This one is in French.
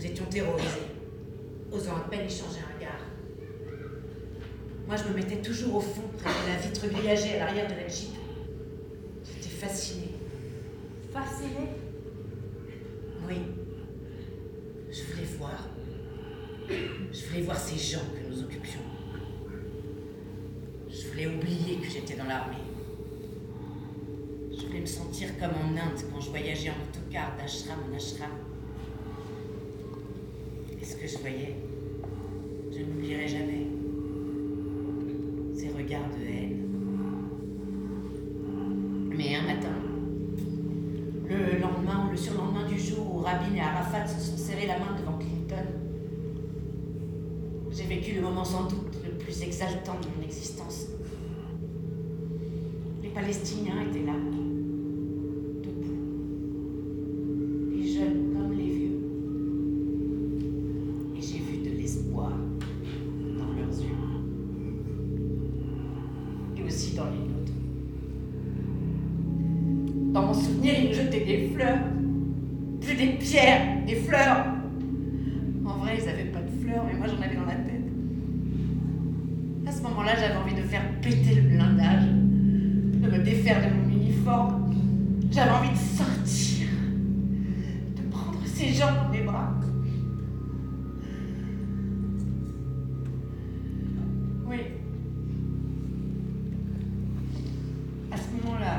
Nous étions terrorisés, osant à peine échanger un regard. Moi, je me mettais toujours au fond, près de la vitre grillagée à l'arrière de la Jeep. J'étais fascinée. Fascinée? Oui. Je voulais voir. Je voulais voir ces gens que nous occupions. Je voulais oublier que j'étais dans l'armée. Je voulais me sentir comme en Inde quand je voyageais en autocar d'ashram en ashram. Et ce que je voyais, je n'oublierai jamais. Ces regards de haine. Mais un matin, le lendemain ou le surlendemain du jour où Rabin et Arafat se sont serrés la main devant Clinton, j'ai vécu le moment sans doute le plus exaltant de mon existence. Les Palestiniens étaient là, dans les nôtres. Dans mon souvenir, il me jetait des fleurs, plus des pierres, des fleurs. En vrai, ils n'avaient pas de fleurs, mais moi j'en avais dans la tête. À ce moment-là, j'avais envie de faire péter le blindage, de me défaire de mon uniforme. J'avais envie de sortir, de prendre ces gens dans mes bras à ce moment-là,